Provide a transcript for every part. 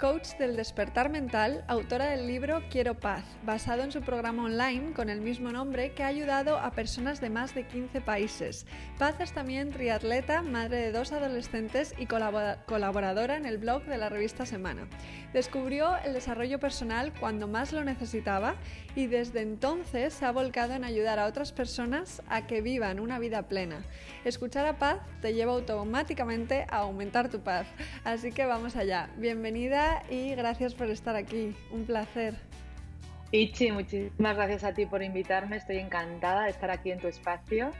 coach del despertar mental, autora del libro Quiero Paz, basado en su programa online con el mismo nombre que ha ayudado a personas de más de 15 países. Paz es también triatleta, madre de dos adolescentes y colaboradora en el blog de la revista Semana. Descubrió el desarrollo personal cuando más lo necesitaba y desde entonces se ha volcado en ayudar a otras personas a que vivan una vida plena. Escuchar a Paz te lleva automáticamente a aumentar tu paz. Así que vamos allá. Bienvenida y gracias por estar aquí. Un placer. Ichi, muchísimas gracias a ti por invitarme. Estoy encantada de estar aquí en tu espacio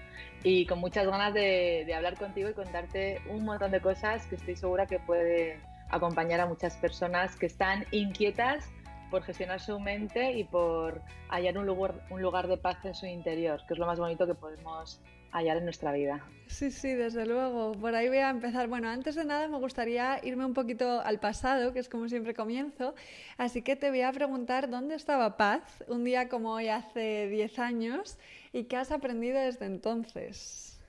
y con muchas ganas de, hablar contigo y contarte un montón de cosas que estoy segura que puede acompañar a muchas personas que están inquietas por gestionar su mente y por hallar un lugar, un lugar de paz en su interior, que es lo más bonito que podemos hallar en nuestra vida. Sí, sí, desde luego. Por ahí voy a empezar. Bueno, antes de nada me gustaría irme un poquito al pasado, que es como siempre comienzo. Así que te voy a preguntar dónde estaba Paz un día como hoy hace 10 años y qué has aprendido desde entonces.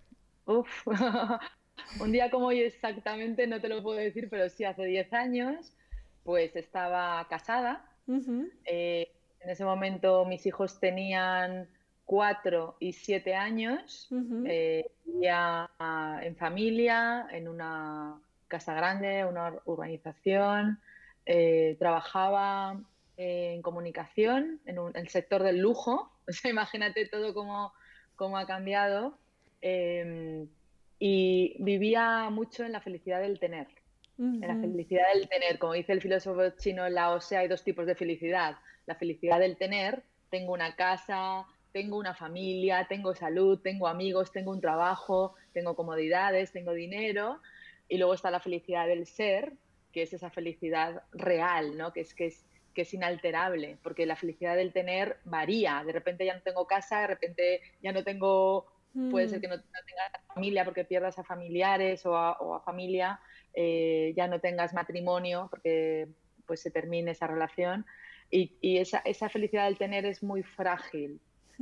Uf, un día como hoy exactamente no te lo puedo decir, pero sí hace 10 años, pues estaba casada. Eh, en ese momento mis hijos tenían cuatro y siete años, eh, vivía en familia, en una casa grande, una urbanización, eh, trabajaba en comunicación, en, el sector del lujo, o sea, imagínate todo cómo, cómo ha cambiado, em, y vivía mucho en la felicidad del tener. En la felicidad del tener, como dice el filósofo chino Lao Tse, hay dos tipos de felicidad. La felicidad del tener, tengo una casa, tengo una familia, tengo salud, tengo amigos, tengo un trabajo, tengo comodidades, tengo dinero. Y luego está la felicidad del ser, que es esa felicidad real, ¿no? que, es, que, es, que es inalterable, porque la felicidad del tener varía. De repente ya no tengo casa, de repente ya no tengo, puede ser mm. que no, tengas familia porque pierdas a familiares o a, familia, eh, ya no tengas matrimonio porque pues se termine esa relación. Y, y esa, esa, felicidad del tener es muy frágil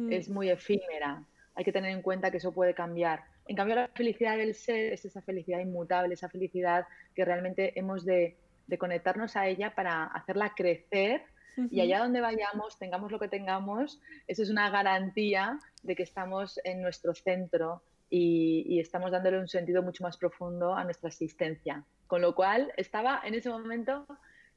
es muy efímera. Hay que tener en cuenta que eso puede cambiar. En cambio, la felicidad del ser es esa felicidad inmutable, esa felicidad que realmente hemos de, conectarnos a ella para hacerla crecer y allá donde vayamos, tengamos lo que tengamos, eso es una garantía de que estamos en nuestro centro y, y, estamos dándole un sentido mucho más profundo a nuestra existencia. Con lo cual, estaba en ese momento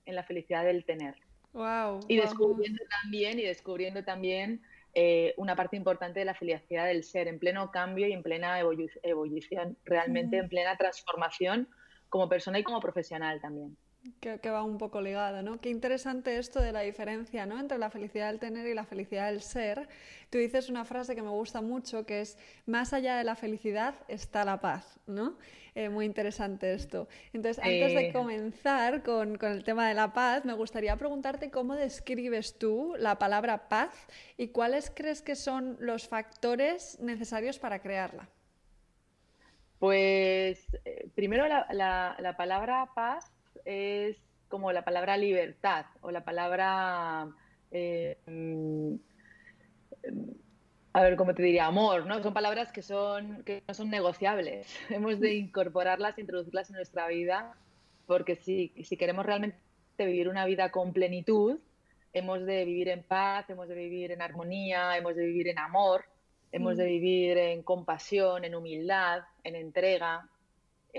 en la felicidad del tener. Wow, y descubriendo también, y descubriendo también eh, una parte importante de la felicidad del ser, en pleno cambio y en plena evolución, realmente en plena transformación como persona y como profesional también. Que, va un poco ligado, ¿no? Qué interesante esto de la diferencia, ¿no? Entre la felicidad del tener y la felicidad del ser. Tú dices una frase que me gusta mucho, que es, más allá de la felicidad está la paz, ¿no? Eh, muy interesante esto. Entonces, antes de comenzar con, con, el tema de la paz, me gustaría preguntarte cómo describes tú la palabra paz y cuáles crees que son los factores necesarios para crearla. Pues, eh, primero la, la, la palabra paz es como la palabra libertad o la palabra, eh, a ver, ¿cómo te diría? Amor, ¿no? Son palabras que, son, que no son negociables. Hemos de incorporarlas, introducirlas en nuestra vida, porque si, si queremos realmente vivir una vida con plenitud, hemos de vivir en paz, hemos de vivir en armonía, hemos de vivir en amor, hemos de mm. vivir en compasión, en humildad, en entrega,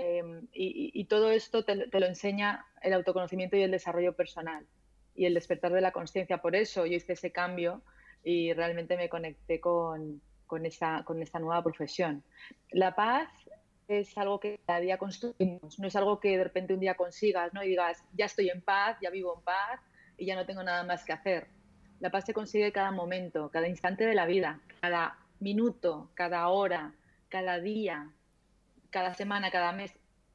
Em, y, todo esto te, lo enseña el autoconocimiento y el desarrollo personal y el despertar de la conciencia. Por eso yo hice ese cambio y realmente me conecté con, con, esta, con esta nueva profesión. La paz es algo que cada día construimos, no es algo que de repente un día consigas ¿no? y digas, ya estoy en paz, ya vivo en paz y ya no tengo nada más que hacer. La paz se consigue cada momento, cada instante de la vida, cada minuto, cada hora, cada día, cada semana, cada mes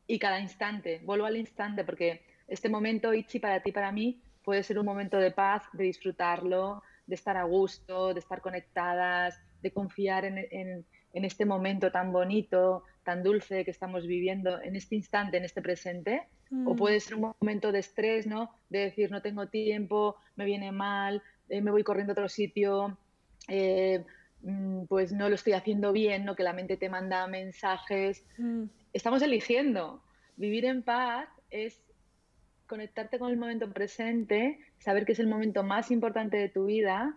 y cada instante. Vuelvo al instante porque este momento, Ichi, para ti, para mí, puede ser un momento de paz, de disfrutarlo, de estar a gusto, de estar conectadas, de confiar en, este momento tan bonito, tan dulce que estamos viviendo en este instante, en este presente. O mm. puede ser un momento de estrés, ¿no? De decir, no tengo tiempo, me viene mal, eh, me voy corriendo a otro sitio, eh, pues no lo estoy haciendo bien, ¿no? Que la mente te manda mensajes. Mm. Estamos eligiendo. Vivir en paz es conectarte con el momento presente, saber que es el momento más importante de tu vida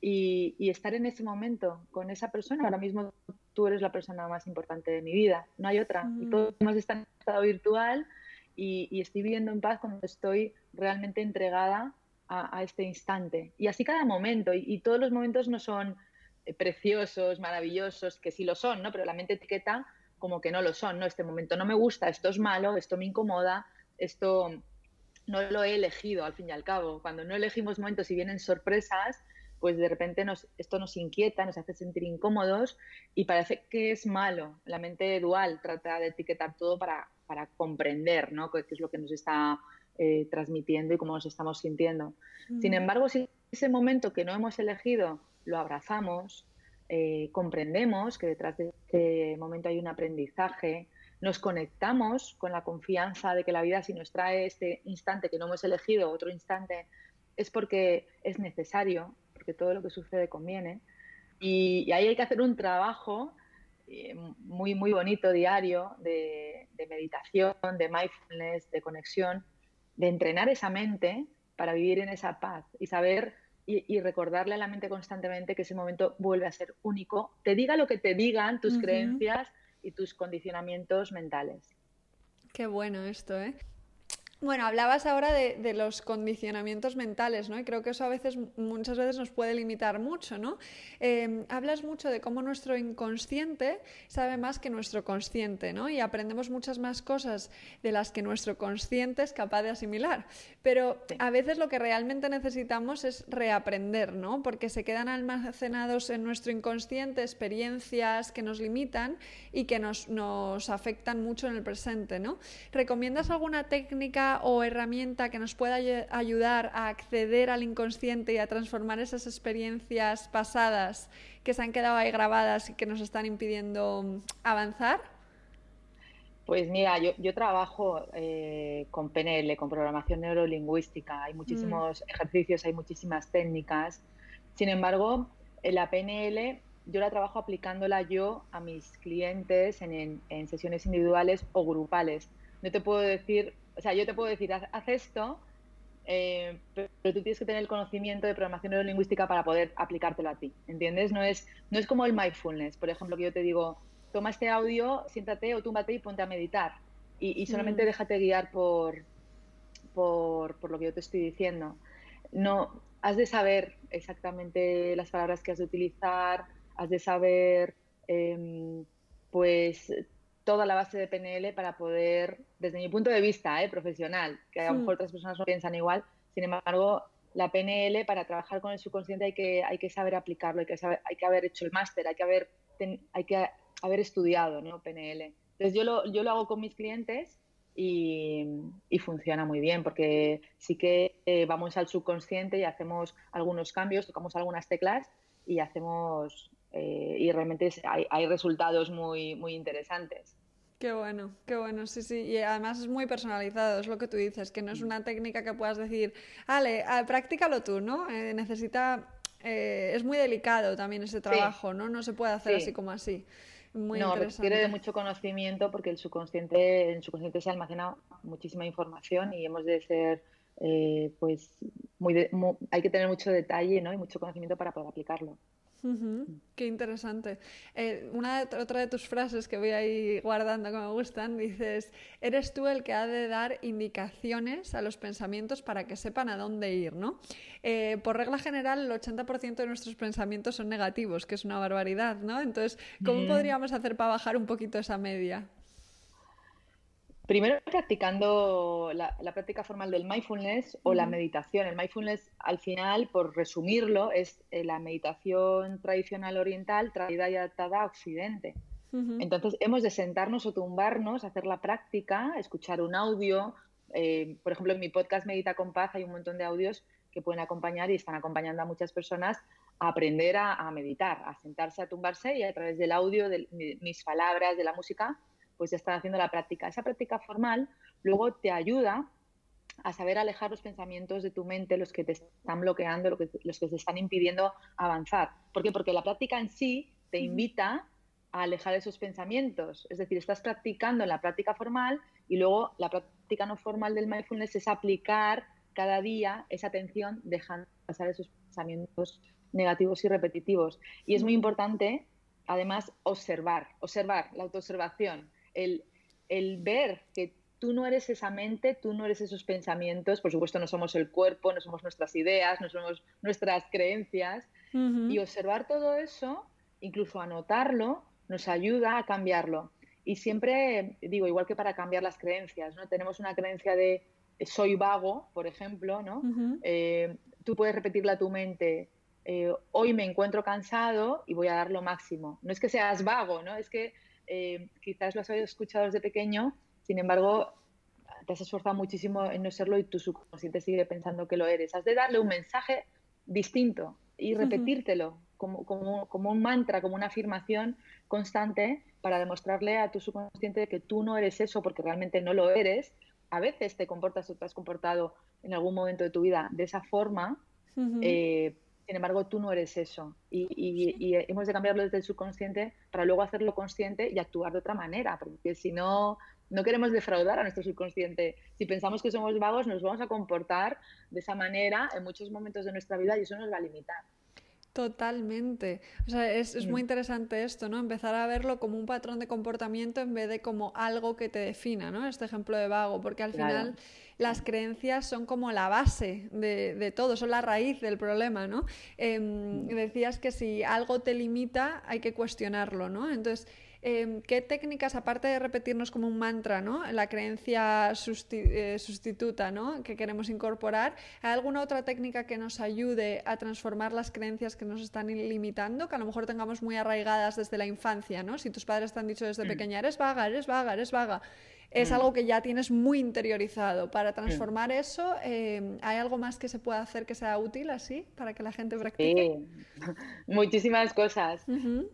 y, estar en ese momento con esa persona. Ahora mismo tú eres la persona más importante de mi vida, no hay otra. Y mm. todos hemos estado en estado virtual y, estoy viviendo en paz cuando estoy realmente entregada a, este instante. Y así cada momento, y, todos los momentos no son preciosos, maravillosos, que sí lo son, ¿no? Pero la mente etiqueta como que no lo son, ¿no? Este momento no me gusta, esto es malo, esto me incomoda, esto no lo he elegido al fin y al cabo. Cuando no elegimos momentos y vienen sorpresas, pues de repente nos, esto nos inquieta, nos hace sentir incómodos y parece que es malo. La mente dual trata de etiquetar todo para, para comprender ¿no? qué es lo que nos está eh, transmitiendo y cómo nos estamos sintiendo. Sin embargo, si ese momento que no hemos elegido lo abrazamos, eh, comprendemos que detrás de este momento hay un aprendizaje, nos conectamos con la confianza de que la vida si nos trae este instante que no hemos elegido, otro instante, es porque es necesario, porque todo lo que sucede conviene. Y, ahí hay que hacer un trabajo eh, muy, muy bonito diario de, meditación, de mindfulness, de conexión, de entrenar esa mente para vivir en esa paz y saber y, recordarle a la mente constantemente que ese momento vuelve a ser único. Te diga lo que te digan tus creencias, y tus condicionamientos mentales. Qué bueno esto, ¿eh? Bueno, hablabas ahora de, los condicionamientos mentales, ¿no? Y creo que eso a veces, muchas veces nos puede limitar mucho, ¿no? Em, hablas mucho de cómo nuestro inconsciente sabe más que nuestro consciente, ¿no? Y aprendemos muchas más cosas de las que nuestro consciente es capaz de asimilar. Pero a veces lo que realmente necesitamos es reaprender, ¿no? Porque se quedan almacenados en nuestro inconsciente experiencias que nos limitan y que nos, nos afectan mucho en el presente, ¿no? ¿Recomiendas alguna técnica? O herramienta que nos pueda ayudar a acceder al inconsciente y a transformar esas experiencias pasadas que se han quedado ahí grabadas y que nos están impidiendo mm, avanzar? Pues mira, yo, trabajo eh, con PNL, con programación neurolingüística. Hay muchísimos mm. ejercicios, hay muchísimas técnicas. Sin embargo, la PNL yo la trabajo aplicándola yo a mis clientes en, en sesiones individuales o grupales. No te puedo decir o sea, yo te puedo decir, haz, esto, eh, pero, tú tienes que tener el conocimiento de programación neurolingüística para poder aplicártelo a ti, ¿entiendes? No es, no es como el mindfulness, por ejemplo, que yo te digo, toma este audio, siéntate o túmbate y ponte a meditar. Y, solamente mm. déjate guiar por, por, por, lo que yo te estoy diciendo. No, has de saber exactamente las palabras que has de utilizar, has de saber, em, pues, toda la base de PNL para poder, desde mi punto de vista ¿eh? profesional, que a lo mejor otras personas no piensan igual, sin embargo, la PNL para trabajar con el subconsciente hay que, hay que saber aplicarlo, hay que, saber, hay que haber hecho el máster, hay que haber, hay que haber estudiado ¿no? PNL. Entonces yo lo, yo lo hago con mis clientes y, funciona muy bien porque sí que eh, vamos al subconsciente y hacemos algunos cambios, tocamos algunas teclas y hacemos eh, y realmente hay, hay, resultados muy, muy interesantes. Qué bueno, qué bueno, sí, sí. Y además es muy personalizado, es lo que tú dices, que no es una técnica que puedas decir, ale, practícalo tú, ¿no? Eh, necesita, eh, es muy delicado también ese trabajo, ¿no? No se puede hacer así como así. Muy no, requiere de mucho conocimiento porque el subconsciente, en el subconsciente se almacena muchísima información y hemos de ser, pues, muy, hay que tener mucho detalle, ¿no? Y mucho conocimiento para poder aplicarlo. Qué interesante. Eh, una otra de tus frases que voy ahí guardando que me gustan, dices, eres tú el que ha de dar indicaciones a los pensamientos para que sepan a dónde ir, ¿no? Eh, por regla general, el 80% de nuestros pensamientos son negativos, que es una barbaridad, ¿no? Entonces, ¿cómo podríamos hacer para bajar un poquito esa media? Primero practicando la, práctica formal del mindfulness o la meditación. El mindfulness, al final, por resumirlo, es eh, la meditación tradicional oriental traída y adaptada a Occidente. Entonces, hemos de sentarnos o tumbarnos, hacer la práctica, escuchar un audio, eh, por ejemplo, en mi podcast Medita con Paz hay un montón de audios que pueden acompañar y están acompañando a muchas personas a aprender a, meditar, a sentarse, a tumbarse y a través del audio, de mis palabras, de la música, pues ya están haciendo la práctica. Esa práctica formal luego te ayuda a saber alejar los pensamientos de tu mente, los que te están bloqueando, los que, los que te están impidiendo avanzar. ¿Por qué? Porque la práctica en sí te invita a alejar esos pensamientos. Es decir, estás practicando en la práctica formal y luego la práctica no formal del mindfulness es aplicar cada día esa atención dejando pasar esos pensamientos negativos y repetitivos. Y es muy importante, además, observar, observar, la autoobservación, el, el ver que tú no eres esa mente, tú no eres esos pensamientos, por supuesto no somos el cuerpo, no somos nuestras ideas, no somos nuestras creencias, y observar todo eso, incluso anotarlo, nos ayuda a cambiarlo. Y siempre digo, igual que para cambiar las creencias, ¿no? Tenemos una creencia de soy vago, por ejemplo, ¿no? Eh, tú puedes repetirle a tu mente, eh, hoy me encuentro cansado y voy a dar lo máximo. No es que seas vago, ¿no? Es que eh, quizás lo has escuchado desde pequeño sin embargo, te has esforzado muchísimo en no serlo y tu subconsciente sigue pensando que lo eres. Has de darle un mensaje distinto y repetírtelo como, como, un mantra, como una afirmación constante para demostrarle a tu subconsciente que tú no eres eso porque realmente no lo eres. A veces te comportas o te has comportado en algún momento de tu vida de esa forma, eh, sin embargo tú no eres eso. Y, y, hemos de cambiarlo desde el subconsciente para luego hacerlo consciente y actuar de otra manera, porque si no no queremos defraudar a nuestro subconsciente. Si pensamos que somos vagos, nos vamos a comportar de esa manera en muchos momentos de nuestra vida y eso nos va a limitar. Totalmente. O sea, es, muy mm. interesante esto, ¿no? Empezar a verlo como un patrón de comportamiento en vez de como algo que te defina, ¿no? Este ejemplo de vago, porque al final las creencias son como la base de, todo, son la raíz del problema, ¿no? Em, mm. decías que si algo te limita, hay que cuestionarlo, ¿no? Entonces, Em, ¿qué técnicas, aparte de repetirnos como un mantra, ¿no? la creencia eh, sustituta ¿no? que queremos incorporar, ¿hay alguna otra técnica que nos ayude a transformar las creencias que nos están limitando, que a lo mejor tengamos muy arraigadas desde la infancia? ¿no? Si tus padres te han dicho desde mm. pequeña, eres vaga, eres vaga, eres vaga es mm. algo que ya tienes muy interiorizado. Para transformar eso, eh, ¿hay algo más que se pueda hacer que sea útil así para que la gente practique? Sí, muchísimas cosas.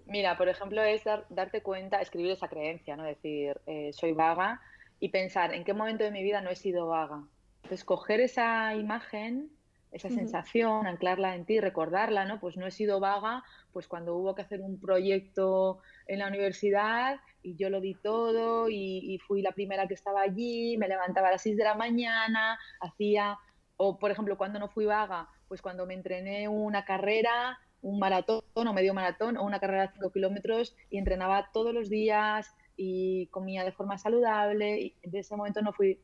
Mira, por ejemplo, es darte cuenta, escribir esa creencia, ¿no? Decir, eh, soy vaga y pensar en qué momento de mi vida no he sido vaga. Entonces, coger esa imagen, esa sensación, anclarla en ti, recordarla, ¿no? Pues no he sido vaga, pues cuando hubo que hacer un proyecto en la universidad y yo lo di todo y, fui la primera que estaba allí, me levantaba a las 6 de la mañana, hacía, o por ejemplo, cuando no fui vaga, pues cuando me entrené una carrera, un maratón o medio maratón o una carrera de 5 kilómetros y entrenaba todos los días y comía de forma saludable y en ese momento no fui,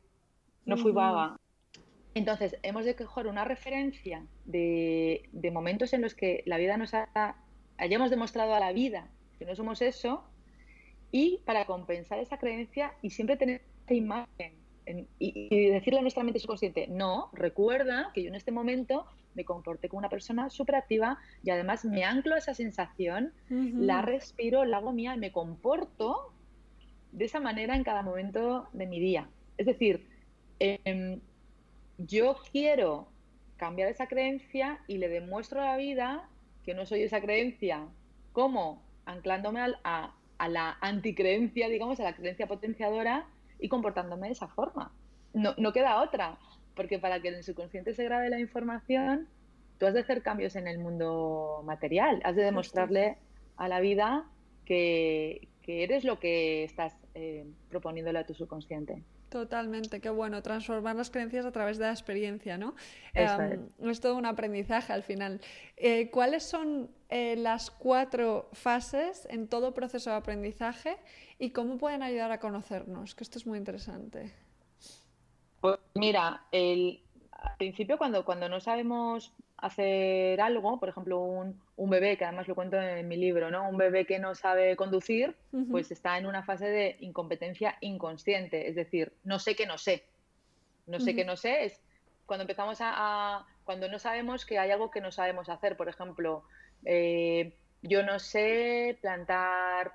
no fui vaga. Entonces, hemos de coger una referencia de, de momentos en los que la vida nos ha, hayamos demostrado a la vida que no somos eso y para compensar esa creencia y siempre tener esa imagen y, decirle a nuestra mente subconsciente, no, recuerda que yo en este momento me comporté como una persona súper activa y además me anclo a esa sensación, la respiro, la hago mía y me comporto de esa manera en cada momento de mi día. Es decir, em, yo quiero cambiar esa creencia y le demuestro a la vida que no soy esa creencia. ¿Cómo? Anclándome a, a la anticreencia, digamos, a la creencia potenciadora y comportándome de esa forma. No, no queda otra, porque para que en el subconsciente se grabe la información, tú has de hacer cambios en el mundo material, has de demostrarle a la vida que, eres lo que estás eh, proponiéndole a tu subconsciente. Totalmente, qué bueno, transformar las creencias a través de la experiencia, ¿no? Em, es. todo un aprendizaje al final. Eh, ¿Cuáles son eh, las cuatro fases en todo proceso de aprendizaje y cómo pueden ayudar a conocernos? Que esto es muy interesante. Pues mira, el, al principio cuando, cuando no sabemos hacer algo, por ejemplo, un, un, bebé, que además lo cuento en mi libro, ¿no? Un bebé que no sabe conducir, pues está en una fase de incompetencia inconsciente, es decir, no sé que no sé. No sé que no sé es cuando empezamos a, cuando no sabemos que hay algo que no sabemos hacer, por ejemplo, eh, yo no sé plantar,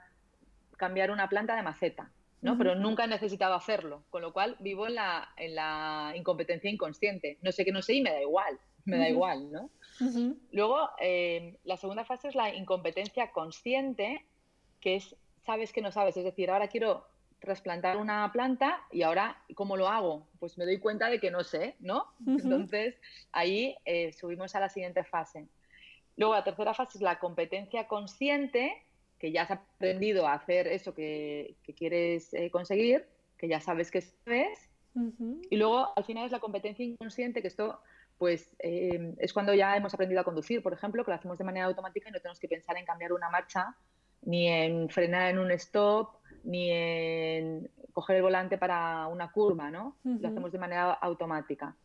cambiar una planta de maceta, ¿no? Pero nunca he necesitado hacerlo, con lo cual vivo en la, en la incompetencia inconsciente. No sé que no sé y me da igual, me da igual, ¿no? Luego, eh, la segunda fase es la incompetencia consciente, que es sabes que no sabes, es decir, ahora quiero trasplantar una planta y ahora, ¿cómo lo hago? Pues me doy cuenta de que no sé, ¿no? Entonces, ahí eh, subimos a la siguiente fase. Luego, la tercera fase es la competencia consciente, que ya has aprendido a hacer eso que, quieres eh, conseguir, que ya sabes que sabes. Y luego, al final, es la competencia inconsciente, que esto pues eh, es cuando ya hemos aprendido a conducir, por ejemplo, que lo hacemos de manera automática y no tenemos que pensar en cambiar una marcha, ni en frenar en un stop, ni en coger el volante para una curva, ¿no? Lo hacemos de manera automática.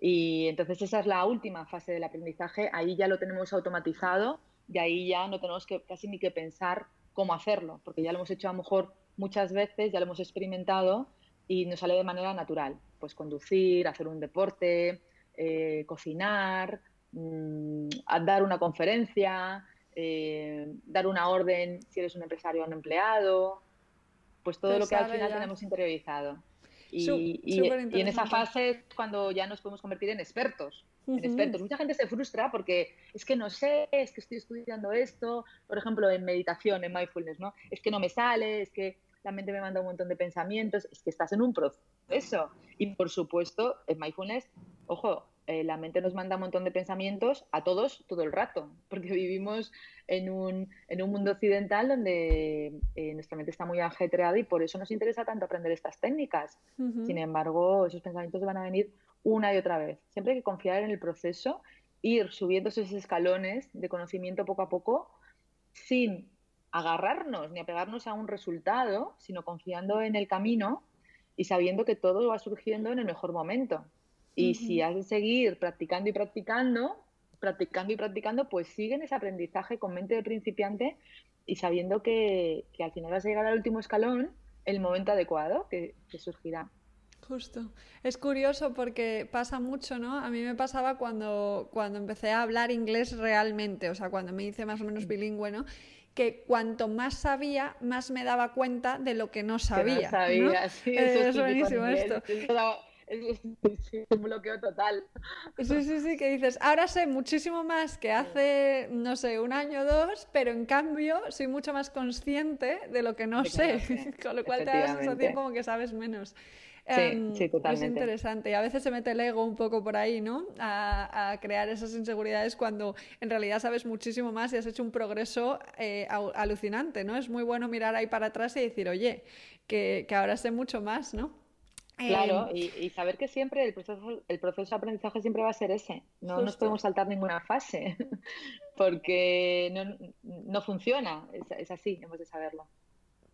Y entonces esa es la última fase del aprendizaje, ahí ya lo tenemos automatizado y ahí ya no tenemos que casi ni que pensar cómo hacerlo, porque ya lo hemos hecho a lo mejor muchas veces, ya lo hemos experimentado y nos sale de manera natural, pues conducir, hacer un deporte, eh, cocinar, mm, dar una conferencia, eh, dar una orden si eres un empresario o un empleado, pues todo lo que al final tenemos interiorizado. Y, en esa fase es cuando ya nos podemos convertir en expertos. en expertos. Mucha gente se frustra porque es que no sé, es que estoy estudiando esto, por ejemplo, en meditación, en mindfulness, ¿no? Es que no me sale, es que la mente me manda un montón de pensamientos, es que estás en un proceso. Y por supuesto, en mindfulness, ojo, eh, la mente nos manda un montón de pensamientos a todos todo el rato, porque vivimos en un, en un mundo occidental donde eh, nuestra mente está muy ajetreada y por eso nos interesa tanto aprender estas técnicas. Sin embargo, esos pensamientos van a venir una y otra vez. Siempre hay que confiar en el proceso, ir subiendo esos escalones de conocimiento poco a poco, sin agarrarnos ni apegarnos a un resultado, sino confiando en el camino y sabiendo que todo va surgiendo en el mejor momento. Y si has de seguir practicando y practicando, practicando y practicando, pues sigue en ese aprendizaje con mente de principiante y sabiendo que, al final vas a llegar al último escalón, el momento adecuado que, que surgirá. Justo. Es curioso porque pasa mucho, ¿no? A mí me pasaba cuando, cuando empecé a hablar inglés realmente, o sea, cuando me hice más o menos bilingüe, ¿no? Que cuanto más sabía, más me daba cuenta de lo que no sabía. sabía, Sí, es buenísimo esto es, un bloqueo total. Sí, sí, sí, que dices, ahora sé muchísimo más que hace, no sé, un año o dos, pero en cambio soy mucho más consciente de lo que no sé, con lo cual te da la sensación como que sabes menos. Sí, em, sí, totalmente. Es interesante. Y a veces se mete el ego un poco por ahí, ¿no? A, crear esas inseguridades cuando en realidad sabes muchísimo más y has hecho un progreso eh, alucinante, ¿no? Es muy bueno mirar ahí para atrás y decir, oye, que, que ahora sé mucho más, ¿no? Claro, em, y, saber que siempre el proceso, el proceso de aprendizaje siempre va a ser ese. No nos podemos saltar ninguna fase porque no, no funciona. Es, es, así, hemos de saberlo.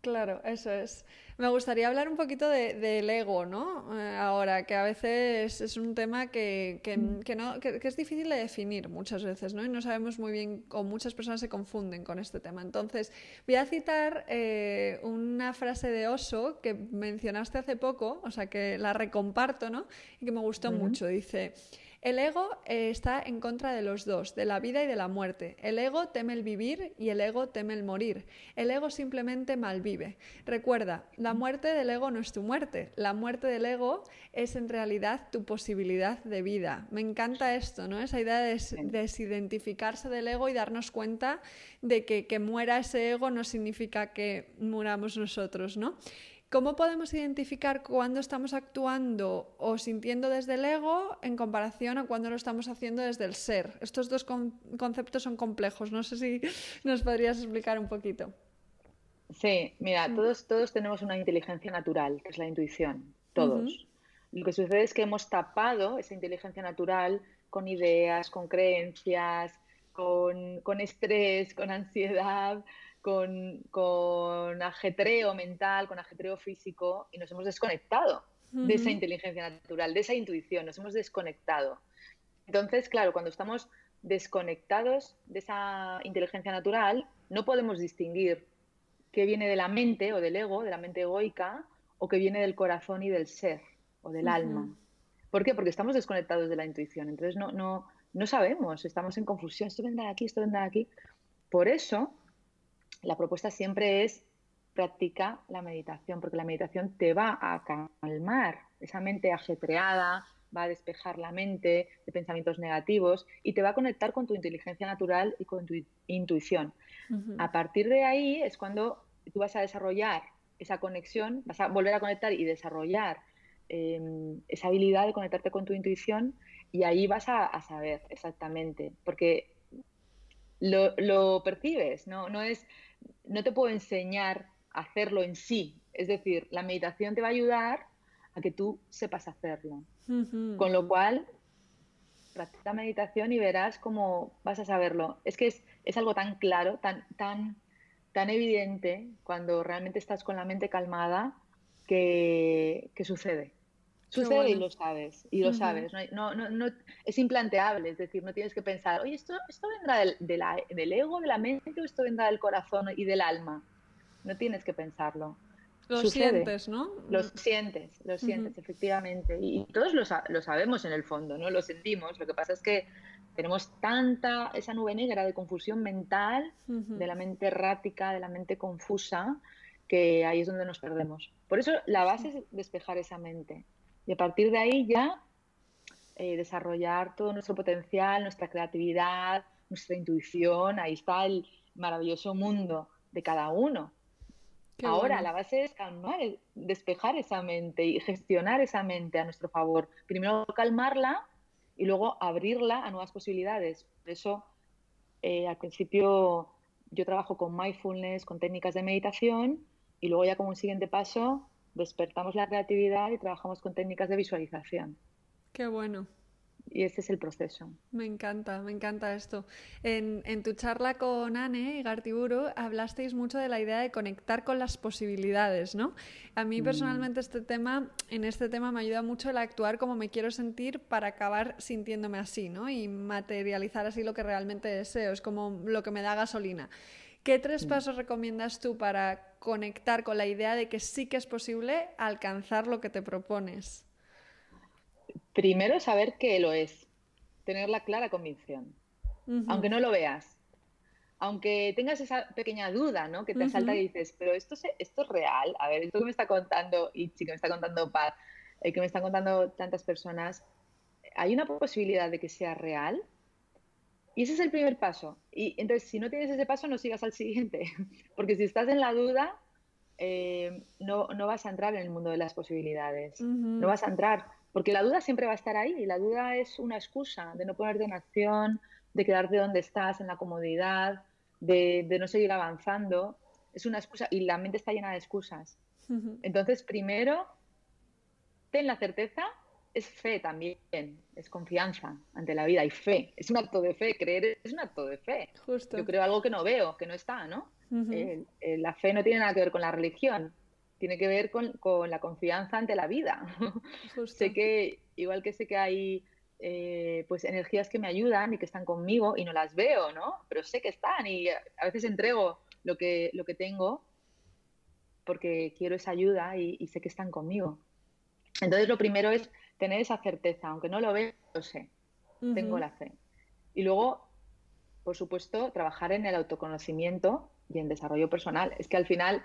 Claro, eso es. Me gustaría hablar un poquito del de, ego, ¿no? Eh, ahora, que a veces es un tema que, que, mm. que no, que, es difícil de definir muchas veces, ¿no? Y no sabemos muy bien, o muchas personas se confunden con este tema. Entonces, voy a citar eh, una frase de Oso que mencionaste hace poco, o sea, que la recomparto, ¿no? Y que me gustó mucho. Dice... El ego eh, está en contra de los dos, de la vida y de la muerte. El ego teme el vivir y el ego teme el morir. El ego simplemente malvive. Recuerda, la muerte del ego no es tu muerte. La muerte del ego es en realidad tu posibilidad de vida. Me encanta esto, ¿no? Esa idea de desidentificarse del ego y darnos cuenta de que que muera ese ego no significa que muramos nosotros, ¿no? ¿Cómo podemos identificar cuándo estamos actuando o sintiendo desde el ego en comparación a cuando lo estamos haciendo desde el ser? Estos dos conceptos son complejos. No sé si nos podrías explicar un poquito. Sí, mira, mm. todos, todos tenemos una inteligencia natural, que es la intuición, todos. Lo que sucede es que hemos tapado esa inteligencia natural con ideas, con creencias, con, con estrés, con ansiedad, con, ajetreo mental, con ajetreo físico y nos hemos desconectado de esa inteligencia natural, de esa intuición, nos hemos desconectado. Entonces, claro, cuando estamos desconectados de esa inteligencia natural, no podemos distinguir qué viene de la mente o del ego, de la mente egoica, o qué viene del corazón y del ser o del alma. ¿Por qué? Porque estamos desconectados de la intuición. Entonces no, no, no sabemos, estamos en confusión. Esto vendrá de aquí, esto vendrá de aquí. Por eso la propuesta siempre es practica la meditación, porque la meditación te va a calmar esa mente ajetreada, va a despejar la mente de pensamientos negativos y te va a conectar con tu inteligencia natural y con tu intuición. A partir de ahí es cuando tú vas a desarrollar esa conexión, vas a volver a conectar y desarrollar em, esa habilidad de conectarte con tu intuición y ahí vas a, saber exactamente, porque lo, percibes, ¿no? No, es, no te puedo enseñar a hacerlo en sí, es decir, la meditación te va a ayudar a que tú sepas hacerlo. Con lo cual, practica meditación y verás cómo vas a saberlo. Es que es, es algo tan claro, tan, tan tan evidente cuando realmente estás con la mente calmada que, sucede. Sucede y lo sabes, y lo sabes. No, no, no, es implanteable, es decir, no tienes que pensar, oye, ¿esto, esto vendrá del, del ego, de la mente, o esto vendrá del corazón y del alma? No tienes que pensarlo. Lo sientes, ¿no? Lo sientes, lo sientes, efectivamente. Y, todos lo, lo, sabemos en el fondo, ¿no? Lo sentimos. Lo que pasa es que tenemos tanta esa nube negra de confusión mental, de la mente errática, de la mente confusa, que ahí es donde nos perdemos. Por eso la base es despejar esa mente. Y a partir de ahí ya eh, desarrollar todo nuestro potencial, nuestra creatividad, nuestra intuición. Ahí está el maravilloso mundo de cada uno. Ahora la base es calmar, despejar esa mente y gestionar esa mente a nuestro favor. Primero calmarla y luego abrirla a nuevas posibilidades. Por eso, eh, al principio yo trabajo con mindfulness, con técnicas de meditación y luego ya como un siguiente paso despertamos la creatividad y trabajamos con técnicas de visualización. Qué bueno y ese es el proceso. Me encanta, me encanta esto. En, tu charla con Anne y Gartiburu hablasteis mucho de la idea de conectar con las posibilidades, ¿no? A mí mm. personalmente este tema, en este tema me ayuda mucho el actuar como me quiero sentir para acabar sintiéndome así, ¿no? Y materializar así lo que realmente deseo, es como lo que me da gasolina. ¿Qué tres mm. pasos recomiendas tú para conectar con la idea de que sí que es posible alcanzar lo que te propones? Primero, saber que lo es, tener la clara convicción, aunque no lo veas. Aunque tengas esa pequeña duda, ¿no? Que te asalta y dices, pero esto, esto es real. A ver, esto que me está contando Ichi, que me está contando Paz, eh, que me están contando tantas personas, ¿hay una posibilidad de que sea real? Y ese es el primer paso. Y entonces, si no tienes ese paso, no sigas al siguiente. Porque si estás en la duda, eh, no, no, vas a entrar en el mundo de las posibilidades. No vas a entrar porque la duda siempre va a estar ahí y la duda es una excusa de no ponerte en acción, de quedarte donde estás, en la comodidad, de, no seguir avanzando. Es una excusa y la mente está llena de excusas. Entonces, primero, ten la certeza, es fe también, es confianza ante la vida y fe. Es un acto de fe, creer es un acto de fe. Yo creo algo que no veo, que no está, ¿no? la fe no tiene nada que ver con la religión tiene que ver con, la confianza ante la vida. sé que, igual que sé que hay eh, pues energías que me ayudan y que están conmigo y no las veo, ¿no? Pero sé que están y a veces entrego lo que, lo que tengo porque quiero esa ayuda y, sé que están conmigo. Entonces lo primero es tener esa certeza, aunque no lo veo, lo sé, tengo la fe. Y luego, por supuesto, trabajar en el autoconocimiento y en desarrollo personal. Es que al final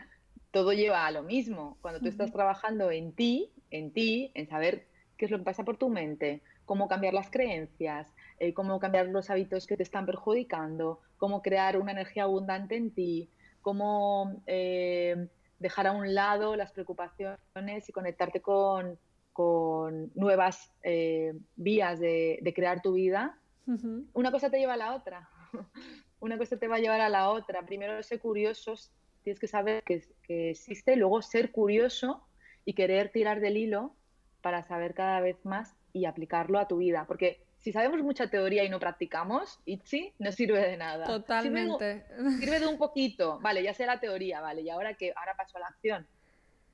todo lleva a lo mismo. Cuando tú estás trabajando en ti, en ti, en saber qué es lo que pasa por tu mente, cómo cambiar las creencias, eh, cómo cambiar los hábitos que te están perjudicando, cómo crear una energía abundante en ti, cómo eh, dejar a un lado las preocupaciones y conectarte con, nuevas eh, vías de, crear tu vida, una cosa te lleva a la otra. una cosa te va a llevar a la otra. Primero, ser curiosos tienes que saber que, existe, luego ser curioso y querer tirar del hilo para saber cada vez más y aplicarlo a tu vida. Porque si sabemos mucha teoría y no practicamos, Itzi, no sirve de nada. Totalmente. Sirve, de un poquito. Vale, ya sé la teoría, vale, y ahora que ahora paso a la acción.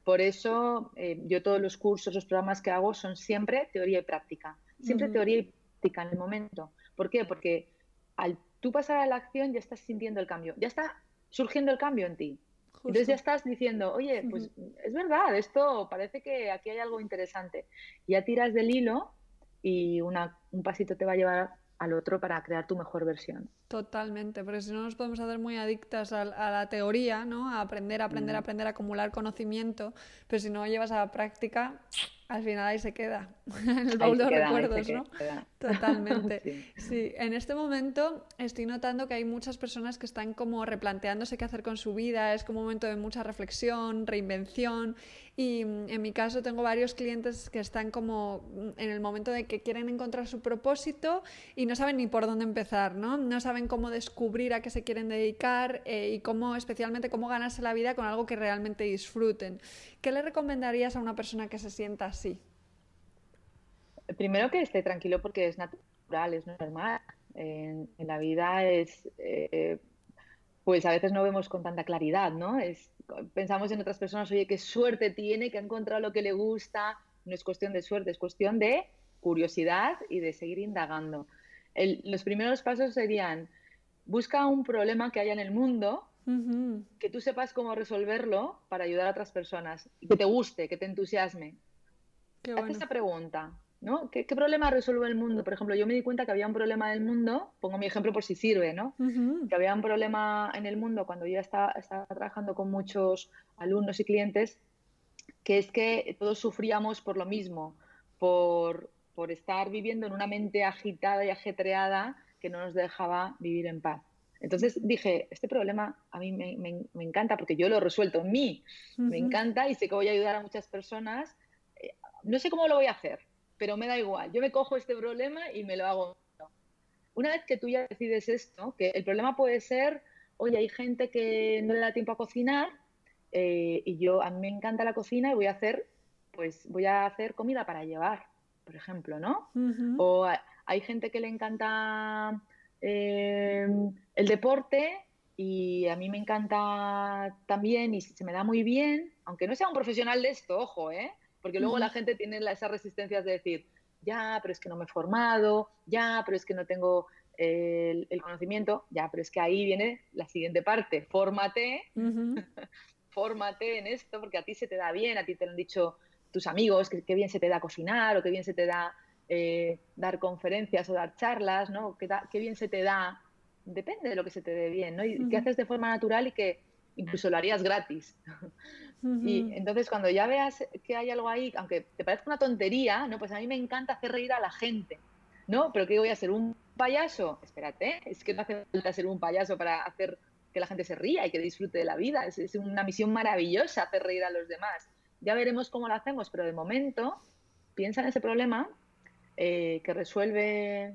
Por eso eh, yo todos los cursos, los programas que hago son siempre teoría y práctica. Siempre teoría y práctica en el momento. ¿Por qué? Porque al tú pasar a la acción ya estás sintiendo el cambio. Ya está surgiendo el cambio en ti. Entonces ya estás diciendo, oye, pues es verdad, esto parece que aquí hay algo interesante. Ya tiras del hilo y una, un pasito te va a llevar al otro para crear tu mejor versión. Totalmente, porque si no nos podemos hacer muy adictas a, la teoría, ¿no? A aprender, aprender, aprender, a acumular conocimiento, pero si no llevas a la práctica, al final ahí se queda, en el baúl de recuerdos, ¿no? Totalmente. sí. en este momento estoy notando que hay muchas personas que están como replanteándose qué hacer con su vida, es como un momento de mucha reflexión, reinvención y mm, en mi caso tengo varios clientes que están como mm, en el momento de que quieren encontrar su propósito y no saben ni por dónde empezar, ¿no? No saben cómo descubrir a qué se quieren dedicar eh, y cómo, especialmente, cómo ganarse la vida con algo que realmente disfruten. ¿Qué le recomendarías a una persona que se sienta así? Primero que esté tranquilo porque es natural, es normal. En, la vida es, eh, pues a veces no vemos con tanta claridad, ¿no? Es, pensamos en otras personas, oye, qué suerte tiene, que ha encontrado lo que le gusta. No es cuestión de suerte, es cuestión de curiosidad y de seguir indagando. los primeros pasos serían, busca un problema que haya en el mundo que tú sepas cómo resolverlo para ayudar a otras personas, que te guste, que te entusiasme. Haz esta pregunta, ¿no? ¿Qué, problema resuelve el mundo? Por ejemplo, yo me di cuenta que había un problema del mundo, pongo mi ejemplo por si sirve, ¿no? Que había un problema en el mundo cuando yo estaba, estaba trabajando con muchos alumnos y clientes, que es que todos sufríamos por lo mismo, por, por estar viviendo en una mente agitada y ajetreada que no nos dejaba vivir en paz. Entonces dije, este problema a mí me, encanta porque yo lo he resuelto en mí, me encanta y sé que voy a ayudar a muchas personas. No sé cómo lo voy a hacer, pero me da igual. Yo me cojo este problema y me lo hago. Una vez que tú ya decides esto, que el problema puede ser, oye, hay gente que no le da tiempo a cocinar eh, y yo, a mí me encanta la cocina y voy a hacer, pues voy a hacer comida para llevar, por ejemplo, ¿no? O hay gente que le encanta Em, el deporte y a mí me encanta también y se me da muy bien, aunque no sea un profesional de esto, ojo, ¿eh? Porque luego la gente tiene esas resistencias de decir, ya, pero es que no me he formado, ya, pero es que no tengo el, conocimiento, ya, pero es que ahí viene la siguiente parte, fórmate, fórmate en esto, porque a ti se te da bien, a ti te lo han dicho tus amigos, que, que bien se te da cocinar o que bien se te da eh, dar conferencias o dar charlas, ¿no? Qué, qué, bien se te da, depende de lo que se te dé bien, ¿no? Y qué haces de forma natural y que incluso lo harías gratis. Y entonces cuando ya veas que hay algo ahí, aunque te parezca una tontería, ¿no? Pues a mí me encanta hacer reír a la gente, ¿no? Pero ¿qué voy a ser? ¿Un payaso? Espérate, es que no hace falta ser un payaso para hacer que la gente se ría y que disfrute de la vida. Es, es una misión maravillosa hacer reír a los demás. Ya veremos cómo lo hacemos, pero de momento piensa en ese problema eh, que resuelve,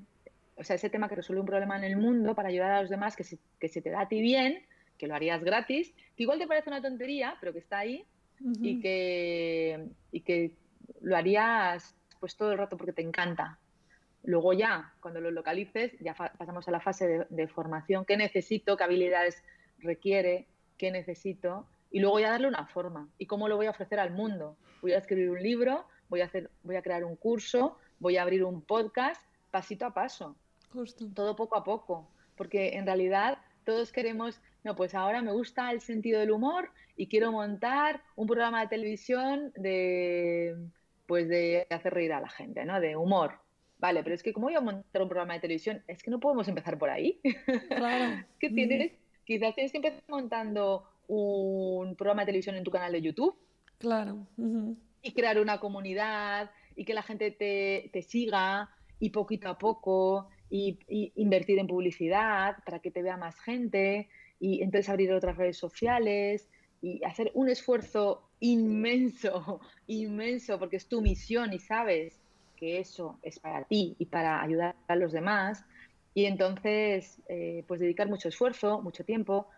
o sea, ese tema que resuelve un problema en el mundo para ayudar a los demás, que se, que se te da a ti bien, que lo harías gratis, que igual te parece una tontería, pero que está ahí y, que, y que lo harías pues todo el rato porque te encanta. Luego ya, cuando lo localices, ya pasamos a la fase de, de, formación. ¿Qué necesito? ¿Qué habilidades requiere? ¿Qué necesito? Y luego ya darle una forma. ¿Y cómo lo voy a ofrecer al mundo? Voy a escribir un libro, voy a, hacer, voy a crear un curso, voy a abrir un podcast pasito a paso, todo poco a poco, porque en realidad todos queremos, no, pues ahora me gusta el sentido del humor y quiero montar un programa de televisión de, pues de hacer reír a la gente, ¿no? De humor. Vale, pero es que ¿cómo voy a montar un programa de televisión? Es que no podemos empezar por ahí. Claro. que tienes, quizás tienes que empezar montando un programa de televisión en tu canal de YouTube. Claro. Y crear una comunidad y que la gente te, siga y poquito a poco y, invertir en publicidad para que te vea más gente y entonces abrir otras redes sociales y hacer un esfuerzo inmenso, inmenso, porque es tu misión y sabes que eso es para ti y para ayudar a los demás. Y entonces, eh, pues dedicar mucho esfuerzo, mucho tiempo,